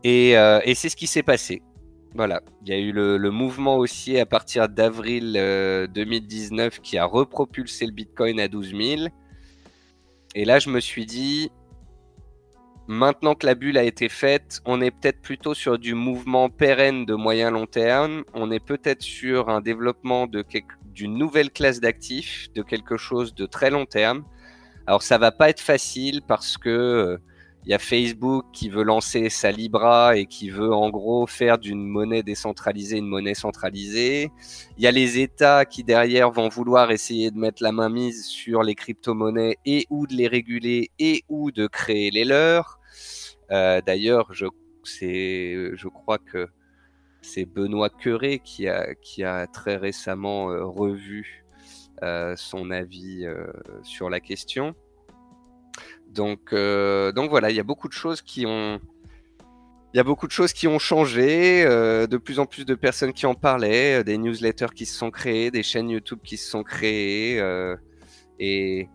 Et, euh, c'est ce qui s'est passé. Voilà, il y a eu le, le mouvement haussier à partir d'avril 2019 qui a repropulsé le Bitcoin à 12 000. Et là, je me suis dit, maintenant que la bulle a été faite, on est peut-être plutôt sur du mouvement pérenne de moyen long terme. On est peut-être sur un développement de d'une nouvelle classe d'actifs, de quelque chose de très long terme. Alors ça va pas être facile parce que euh, il y a Facebook qui veut lancer sa Libra et qui veut en gros faire d'une monnaie décentralisée une monnaie centralisée. Il y a les États qui derrière vont vouloir essayer de mettre la main mise sur les crypto-monnaies et ou de les réguler et ou de créer les leurs. Euh, D'ailleurs, je, je crois que c'est Benoît Queré qui a, qui a très récemment euh, revu euh, son avis sur la question. Donc, euh, donc voilà, il y a beaucoup de choses qui ont, il y a beaucoup de choses qui ont changé, euh, de plus en plus de personnes qui en parlaient, euh, des newsletters qui se sont créés, des chaînes YouTube qui se sont créées, et,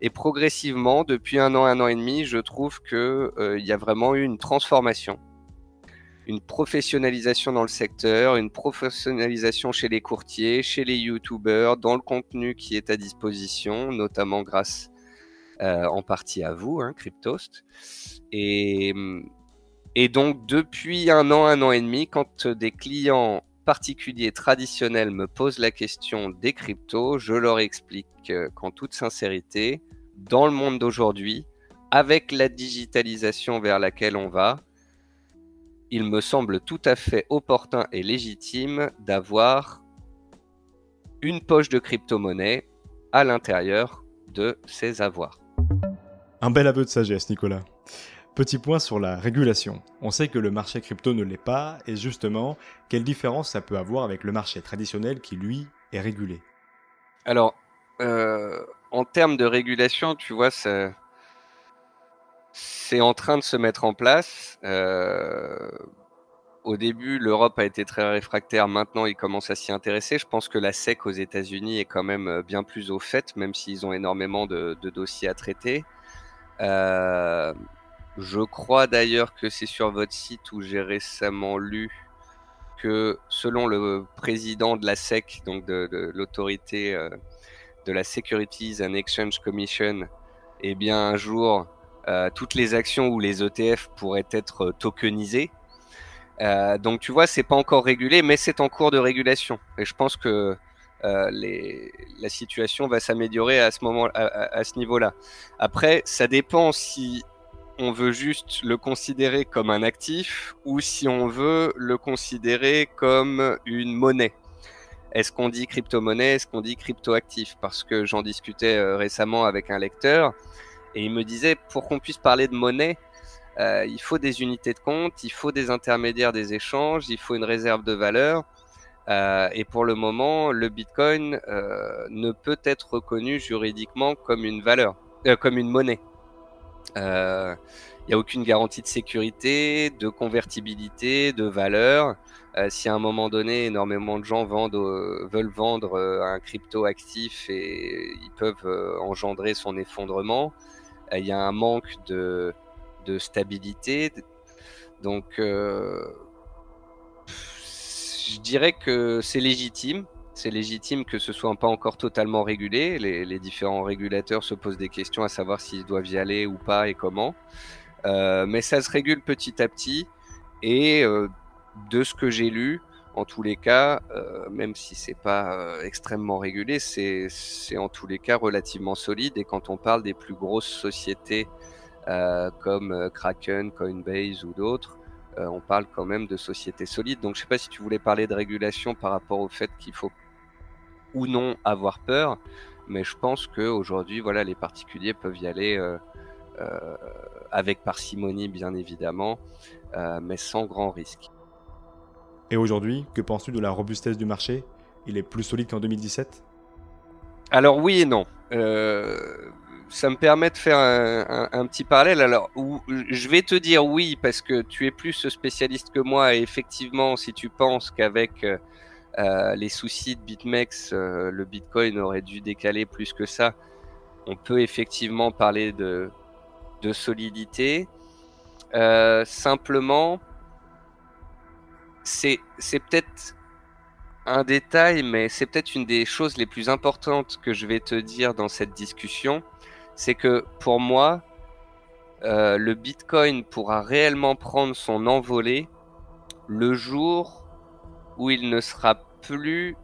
et, progressivement, depuis un an, un an et demi, je trouve que il y a vraiment eu une transformation, une professionnalisation dans le secteur, une professionnalisation chez les courtiers, chez les youtubeurs, dans le contenu qui est à disposition, notamment grâce en partie à vous, hein, Cryptost. Et, et donc depuis un an, un an et demi, quand des clients particuliers traditionnels me posent la question des cryptos, je leur explique qu'en toute sincérité, dans le monde d'aujourd'hui, avec la digitalisation vers laquelle on va, il me semble tout à fait opportun et légitime d'avoir une poche de crypto-monnaie à l'intérieur de ses avoirs. Un bel aveu de sagesse, Nicolas. Petit point sur la régulation. On sait que le marché crypto ne l'est pas, et justement, quelle différence ça peut avoir avec le marché traditionnel qui, lui, est régulé? Alors, euh, en termes de régulation, tu vois, c'est en train de se mettre en place. Euh, au début, l'Europe a été très réfractaire. Maintenant, ils commencent à s'y intéresser. Je pense que la SEC aux États-Unis est quand même euh, bien plus au fait, même s'ils ont énormément de, dossiers à traiter. Euh, je crois d'ailleurs que c'est sur votre site où j'ai récemment lu que selon le président de la SEC, donc de, l'autorité de la Securities and Exchange Commission, eh bien un jour, euh, toutes les actions ou les ETF pourraient être tokenisées. Euh, donc tu vois, c'est pas encore régulé, mais c'est en cours de régulation. Et je pense que euh, la situation va s'améliorer à ce moment, à, ce niveau-là. Après, ça dépend si on veut juste le considérer comme un actif ou si on veut le considérer comme une monnaie. Est-ce qu'on dit crypto-monnaie? Est-ce qu'on dit crypto-actif? Parce que j'en discutais euh, récemment avec un lecteur et il me disait pour qu'on puisse parler de monnaie, euh, il faut des unités de compte, il faut des intermédiaires des échanges, il faut une réserve de valeur. Euh, et pour le moment, le Bitcoin ne peut être reconnu juridiquement comme une valeur, comme une monnaie. Il n'y a aucune garantie de sécurité, de convertibilité, de valeur. Euh, si à un moment donné, énormément de gens vendent, veulent vendre euh, un crypto actif et ils peuvent euh, engendrer son effondrement, il y a un manque de, de stabilité. Donc, je dirais que c'est légitime. C'est légitime que ce soit pas encore totalement régulé. Les, différents régulateurs se posent des questions à savoir s'ils doivent y aller ou pas et comment. mais ça se régule petit à petit. Et de ce que j'ai lu, en tous les cas, euh, même si c'est pas euh, extrêmement régulé, c'est en tous les cas relativement solide. Et quand on parle des plus grosses sociétés euh, comme Kraken, Coinbase ou d'autres, on parle quand même de sociétés solides. Donc je sais pas si tu voulais parler de régulation par rapport au fait qu'il faut ou non avoir peur, mais je pense qu'aujourd'hui, voilà, les particuliers peuvent y aller avec parcimonie, bien évidemment, mais sans grand risque. Et aujourd'hui, que penses-tu de la robustesse du marché? Il est plus solide qu'en 2017 Alors oui et non. Euh, ça me permet de faire un, petit parallèle. Alors, je vais te dire oui parce que tu es plus spécialiste que moi et effectivement, si tu penses qu'avec euh, les soucis de BitMEX, euh, le Bitcoin aurait dû décaler plus que ça, on peut effectivement parler de, de solidité. simplement, c'est peut-être un détail, mais c'est peut-être une des choses les plus importantes que je vais te dire dans cette discussion. C'est que pour moi, euh, le Bitcoin pourra réellement prendre son envolée le jour où il ne sera plus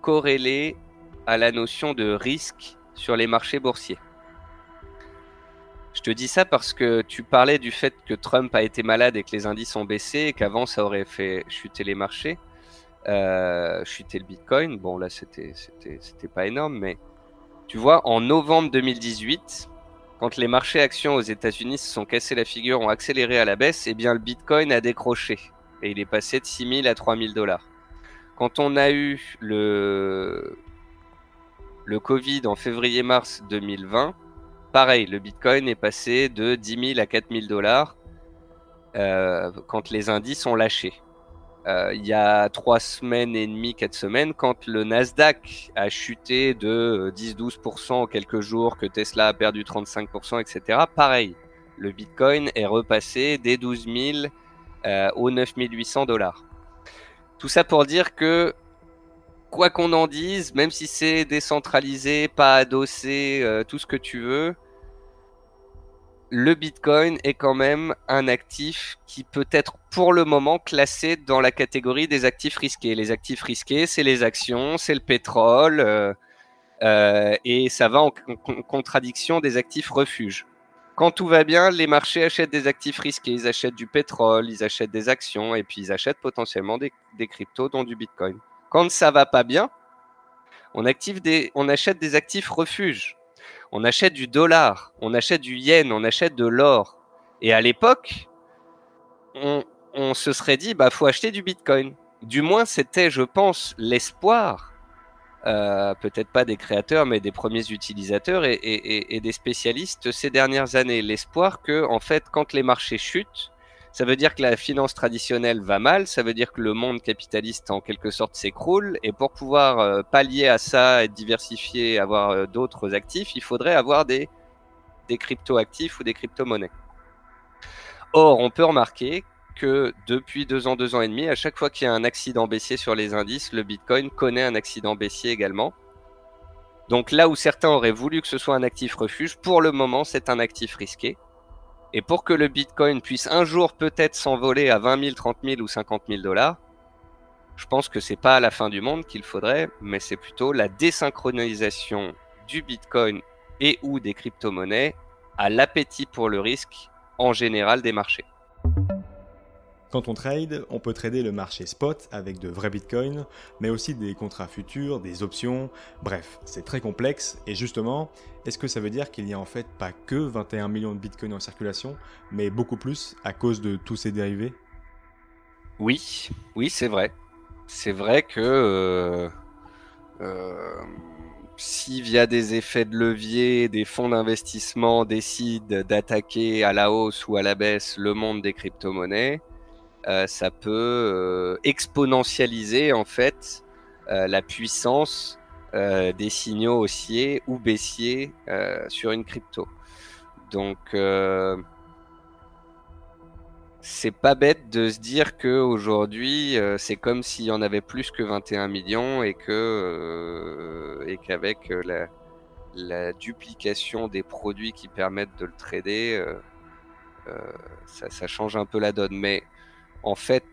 corrélé à la notion de risque sur les marchés boursiers. Je te dis ça parce que tu parlais du fait que Trump a été malade et que les indices ont baissé et qu'avant ça aurait fait chuter les marchés, euh, chuter le Bitcoin. Bon là c'était c'était pas énorme, mais tu vois en novembre 2018, quand les marchés actions aux États-Unis se sont cassés la figure, ont accéléré à la baisse, eh bien le Bitcoin a décroché et il est passé de 6000 à 3000 dollars. Quand on a eu le le Covid en février-mars 2020 pareil, le Bitcoin est passé de 10 000 à 4 000 dollars euh, quand les indices ont lâché. Euh, il y a trois semaines et demie, quatre semaines, quand le Nasdaq a chuté de 10-12% en quelques jours, que Tesla a perdu 35%, etc. Pareil, le Bitcoin est repassé des 12 000 euh, aux 9800 dollars. Tout ça pour dire que quoi qu'on en dise, même si c'est décentralisé, pas adossé, euh, tout ce que tu veux, le Bitcoin est quand même un actif qui peut être pour le moment classé dans la catégorie des actifs risqués. Les actifs risqués, c'est les actions, c'est le pétrole, euh, euh, et ça va en, contradiction des actifs refuges. Quand tout va bien, les marchés achètent des actifs risqués, ils achètent du pétrole, ils achètent des actions, et puis ils achètent potentiellement des, des cryptos, dont du Bitcoin. Quand ça va pas bien, on, active des, on achète des actifs refuges on achète du dollar, on achète du yen, on achète de l'or. Et à l'époque, on, se serait dit, bah, faut acheter du bitcoin. Du moins, c'était, je pense, l'espoir, euh, peut-être pas des créateurs, mais des premiers utilisateurs et, et des spécialistes ces dernières années. L'espoir que, en fait, quand les marchés chutent, ça veut dire que la finance traditionnelle va mal, ça veut dire que le monde capitaliste en quelque sorte s'écroule, et pour pouvoir euh, pallier à ça, être diversifié, avoir euh, d'autres actifs, il faudrait avoir des, des crypto-actifs ou des crypto-monnaies. Or, on peut remarquer que depuis deux ans, deux ans et demi, à chaque fois qu'il y a un accident baissier sur les indices, le Bitcoin connaît un accident baissier également. Donc là où certains auraient voulu que ce soit un actif refuge, pour le moment, c'est un actif risqué. Et pour que le Bitcoin puisse un jour peut-être s'envoler à 20 000, 30 000 ou 50 000 dollars, je pense que c'est pas à la fin du monde qu'il faudrait, mais c'est plutôt la désynchronisation du Bitcoin et ou des crypto-monnaies à l'appétit pour le risque en général des marchés. Quand on trade, on peut trader le marché spot avec de vrais bitcoins, mais aussi des contrats futurs, des options, bref, c'est très complexe. Et justement, est-ce que ça veut dire qu'il n'y a en fait pas que 21 millions de bitcoins en circulation, mais beaucoup plus à cause de tous ces dérivés? Oui, oui, c'est vrai. C'est vrai que euh, euh, si via des effets de levier, des fonds d'investissement décident d'attaquer à la hausse ou à la baisse le monde des crypto-monnaies, ça peut euh, exponentialiser en fait euh, la puissance des signaux haussiers ou baissiers sur une crypto. Donc c'est pas bête de se dire que aujourd'hui c'est comme s'il y en avait plus que 21 millions et que et qu'avec la, la, duplication des produits qui permettent de le trader, ça, ça, change un peu la donne. Mais en fait,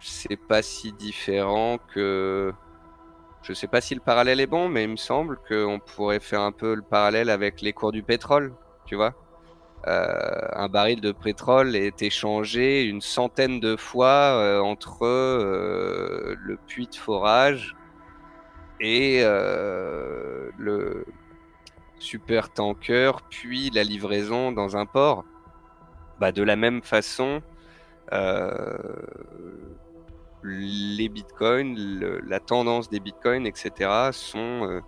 c'est pas si différent que. Je sais pas si le parallèle est bon, mais il me semble qu'on pourrait faire un peu le parallèle avec les cours du pétrole, tu vois. Euh, un baril de pétrole est échangé une centaine de fois euh, entre euh, le puits de forage et le super tanker, puis la livraison dans un port. Bah, de la même façon, les bitcoins, la tendance des bitcoins, etc., sont, euh,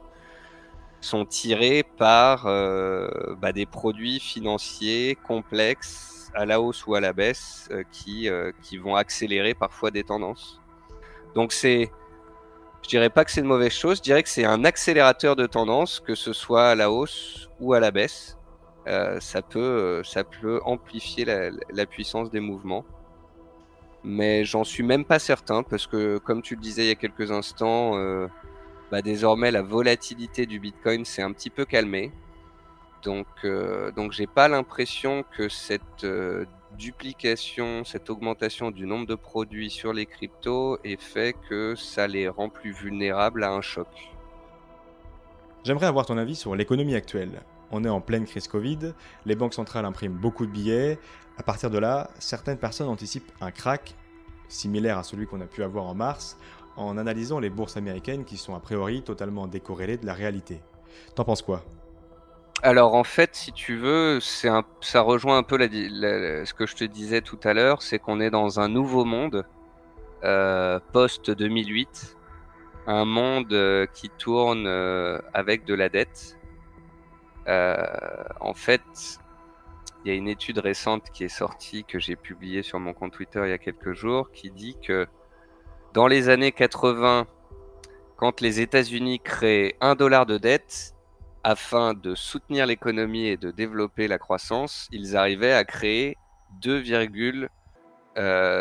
sont tirés par euh, bah, des produits financiers complexes à la hausse ou à la baisse qui, qui vont accélérer parfois des tendances. Donc c'est, je dirais pas que c'est une mauvaise chose, je dirais que c'est un accélérateur de tendance, que ce soit à la hausse ou à la baisse. ça, peut, ça peut amplifier la puissance des mouvements mais j'en suis même pas certain parce que, comme tu le disais il y a quelques instants, euh, bah, désormais la volatilité du Bitcoin s'est un petit peu calmée. Donc, euh, donc j'ai pas l'impression que cette euh, duplication, cette augmentation du nombre de produits sur les cryptos ait fait que ça les rend plus vulnérables à un choc. J'aimerais avoir ton avis sur l'économie actuelle. On est en pleine crise Covid, les banques centrales impriment beaucoup de billets, à partir de là, certaines personnes anticipent un crack similaire à celui qu'on a pu avoir en mars en analysant les bourses américaines qui sont a priori totalement décorrélées de la réalité. T'en penses quoi? Alors en fait, si tu veux, ça rejoint un peu ce que je te disais tout à l'heure, c'est qu'on est dans un nouveau monde euh, post 2008, un monde euh, qui tourne euh, avec de la dette. en fait, il y a une étude récente qui est sortie, que j'ai publiée sur mon compte Twitter il y a quelques jours, qui dit que dans les années 80, quand les États-Unis créent un dollar de dette afin de soutenir l'économie et de développer la croissance, ils arrivaient à créer 2,8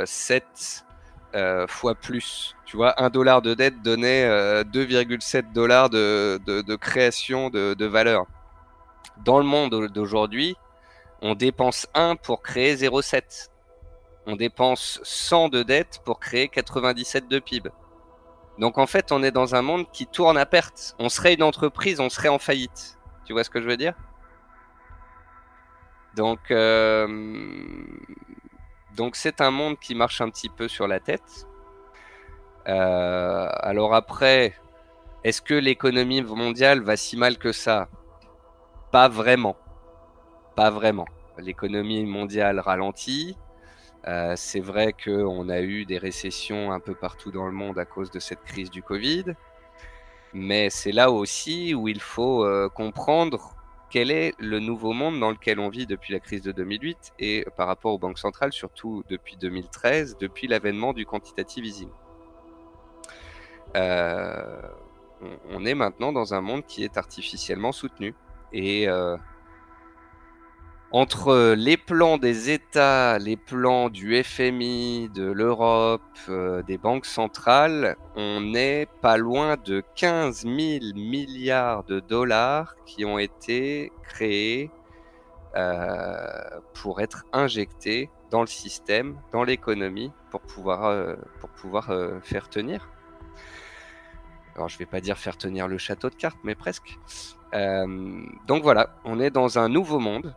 7 fois plus. Tu vois, 1 dollar de dette donnait 2,7 dollars de, création de valeur. Dans le monde d'aujourd'hui, on dépense 1 pour créer 0,7. On dépense 100 de dette pour créer 97 de PIB. Donc en fait, on est dans un monde qui tourne à perte. On serait une entreprise, on serait en faillite. Tu vois ce que je veux dire? Donc, euh, donc c'est un monde qui marche un petit peu sur la tête. Euh, alors après, est-ce que l'économie mondiale va si mal que ça? Pas vraiment. Pas vraiment. L'économie mondiale ralentit. Euh, c'est vrai qu'on a eu des récessions un peu partout dans le monde à cause de cette crise du Covid. Mais c'est là aussi où il faut euh, comprendre quel est le nouveau monde dans lequel on vit depuis la crise de 2008 et par rapport aux banques centrales, surtout depuis 2013, depuis l'avènement du quantitative easing. Euh, on, est maintenant dans un monde qui est artificiellement soutenu. Et entre les plans des États, les plans du FMI, de l'Europe, euh, des banques centrales, on n'est pas loin de 15 000 milliards de dollars qui ont été créés euh, pour être injectés dans le système, dans l'économie, pour pouvoir, euh, pour pouvoir faire tenir. Alors je vais pas dire faire tenir le château de cartes, mais presque. donc voilà, on est dans un nouveau monde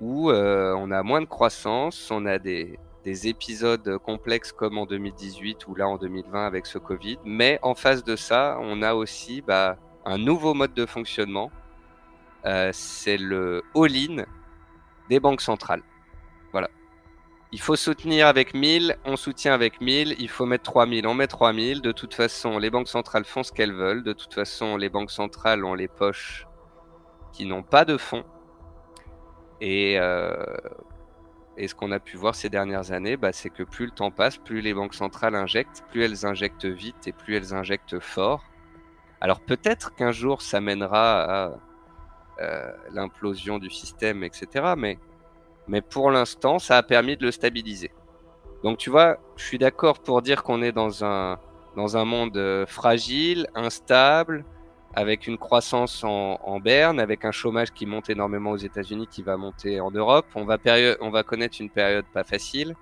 où euh, on a moins de croissance, on a des, épisodes complexes comme en 2018 ou là en 2020 avec ce Covid, mais en face de ça, on a aussi bah, un nouveau mode de fonctionnement, euh, c'est le all-in des banques centrales. Voilà. Il faut soutenir avec 1000, on soutient avec 1000, il faut mettre 3000, on met 3000. De toute façon, les banques centrales font ce qu'elles veulent. De toute façon, les banques centrales ont les poches qui n'ont pas de fonds. Euh, et, ce qu'on a pu voir ces dernières années, bah, c'est que plus le temps passe, plus les banques centrales injectent, plus elles injectent vite et plus elles injectent fort. Alors peut-être qu'un jour ça mènera à euh, l'implosion du système, etc. Mais, mais pour l'instant, ça a permis de le stabiliser. Donc tu vois, je suis d'accord pour dire qu'on est dans un, dans un monde euh, fragile, instable, avec une croissance en, berne, avec un chômage qui monte énormément aux États-Unis, qui va monter en Europe. On va, on va connaître une période pas facile.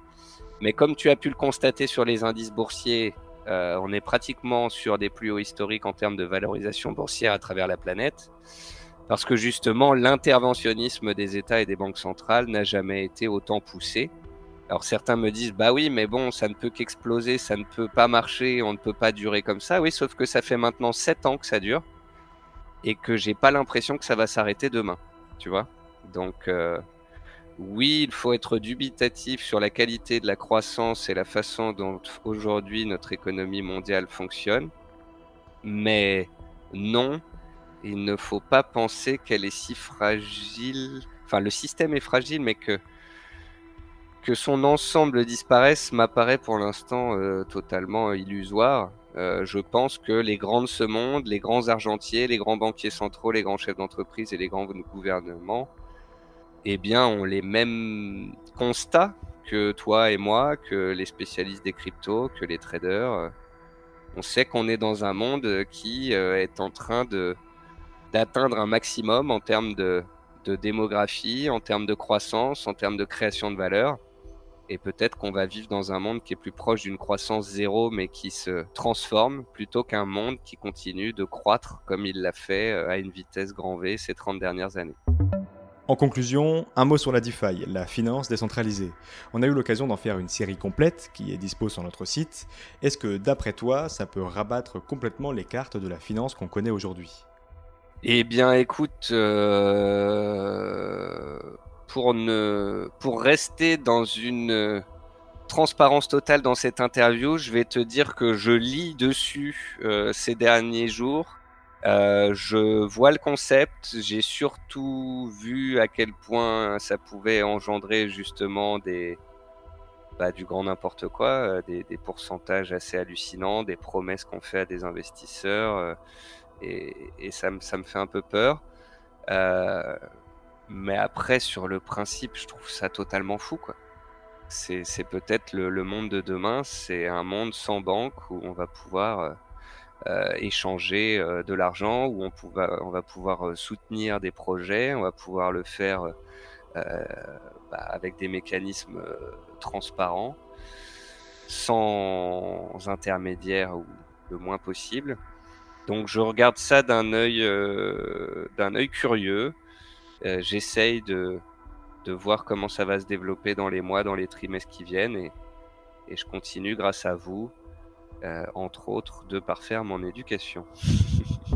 Mais comme tu as pu le constater sur les indices boursiers, euh, on est pratiquement sur des plus hauts historiques en termes de valorisation boursière à travers la planète. Parce que justement, l'interventionnisme des États et des banques centrales n'a jamais été autant poussé. Alors certains me disent, bah oui, mais bon, ça ne peut qu'exploser, ça ne peut pas marcher, on ne peut pas durer comme ça. Oui, sauf que ça fait maintenant 7 ans que ça dure et que j'ai pas l'impression que ça va s'arrêter demain, tu vois. Donc euh, oui, il faut être dubitatif sur la qualité de la croissance et la façon dont aujourd'hui notre économie mondiale fonctionne, mais non, il ne faut pas penser qu'elle est si fragile. Enfin, le système est fragile, mais que que son ensemble disparaisse m'apparaît pour l'instant euh, totalement illusoire. Euh, je pense que les grands de ce monde, les grands argentiers, les grands banquiers centraux, les grands chefs d'entreprise et les grands gouvernements, eh bien, ont les mêmes constats que toi et moi, que les spécialistes des cryptos, que les traders. On sait qu'on est dans un monde qui euh, est en train de d'atteindre un maximum en termes de, de démographie, en termes de croissance, en termes de création de valeur. Et peut-être qu'on va vivre dans un monde qui est plus proche d'une croissance zéro, mais qui se transforme, plutôt qu'un monde qui continue de croître comme il l'a fait euh, à une vitesse grand V ces 30 dernières années. En conclusion, un mot sur la DeFi, la finance décentralisée. On a eu l'occasion d'en faire une série complète qui est dispo sur notre site. Est-ce que d'après toi, ça peut rabattre complètement les cartes de la finance qu'on connaît aujourd'hui? Eh bien écoute, euh pour, ne, pour rester dans une euh, transparence totale dans cette interview, je vais te dire que je lis dessus euh, ces derniers jours. Euh, je vois le concept. J'ai surtout vu à quel point ça pouvait engendrer justement des, bah, du grand n'importe quoi, des, pourcentages assez hallucinants, des promesses qu'on fait à des investisseurs, et, et ça, ça, me fait un peu peur. Euh, mais après, sur le principe, je trouve ça totalement fou, quoi. c'est peut-être le, monde de demain, c'est un monde sans banque où on va pouvoir euh, échanger de l'argent, où on, on, va pouvoir soutenir des projets, on va pouvoir le faire bah, avec des mécanismes transparents, sans intermédiaire ou le moins possible. Donc je regarde ça d'un œil, euh, d'un œil curieux. Euh, j'essaye de, de voir comment ça va se développer dans les mois, dans les trimestres qui viennent, et, et je continue grâce à vous, euh, entre autres, de parfaire mon éducation.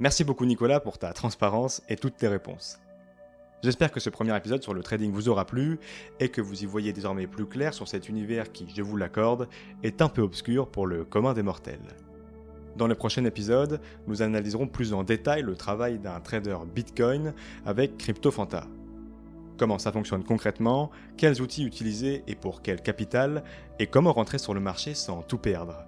Merci beaucoup Nicolas pour ta transparence et toutes tes réponses. J'espère que ce premier épisode sur le trading vous aura plu et que vous y voyez désormais plus clair sur cet univers qui, je vous l'accorde, est un peu obscur pour le commun des mortels. Dans le prochain épisode, nous analyserons plus en détail le travail d'un trader Bitcoin avec CryptoFanta. Comment ça fonctionne concrètement, quels outils utiliser et pour quel capital, et comment rentrer sur le marché sans tout perdre.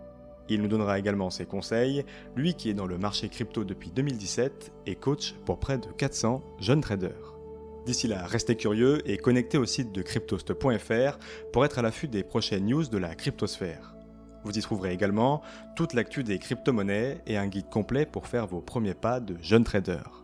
Il nous donnera également ses conseils, lui qui est dans le marché crypto depuis 2017 et coach pour près de 400 jeunes traders. D'ici là, restez curieux et connectez au site de cryptost.fr pour être à l'affût des prochaines news de la cryptosphère. Vous y trouverez également toute l'actu des crypto-monnaies et un guide complet pour faire vos premiers pas de jeune trader.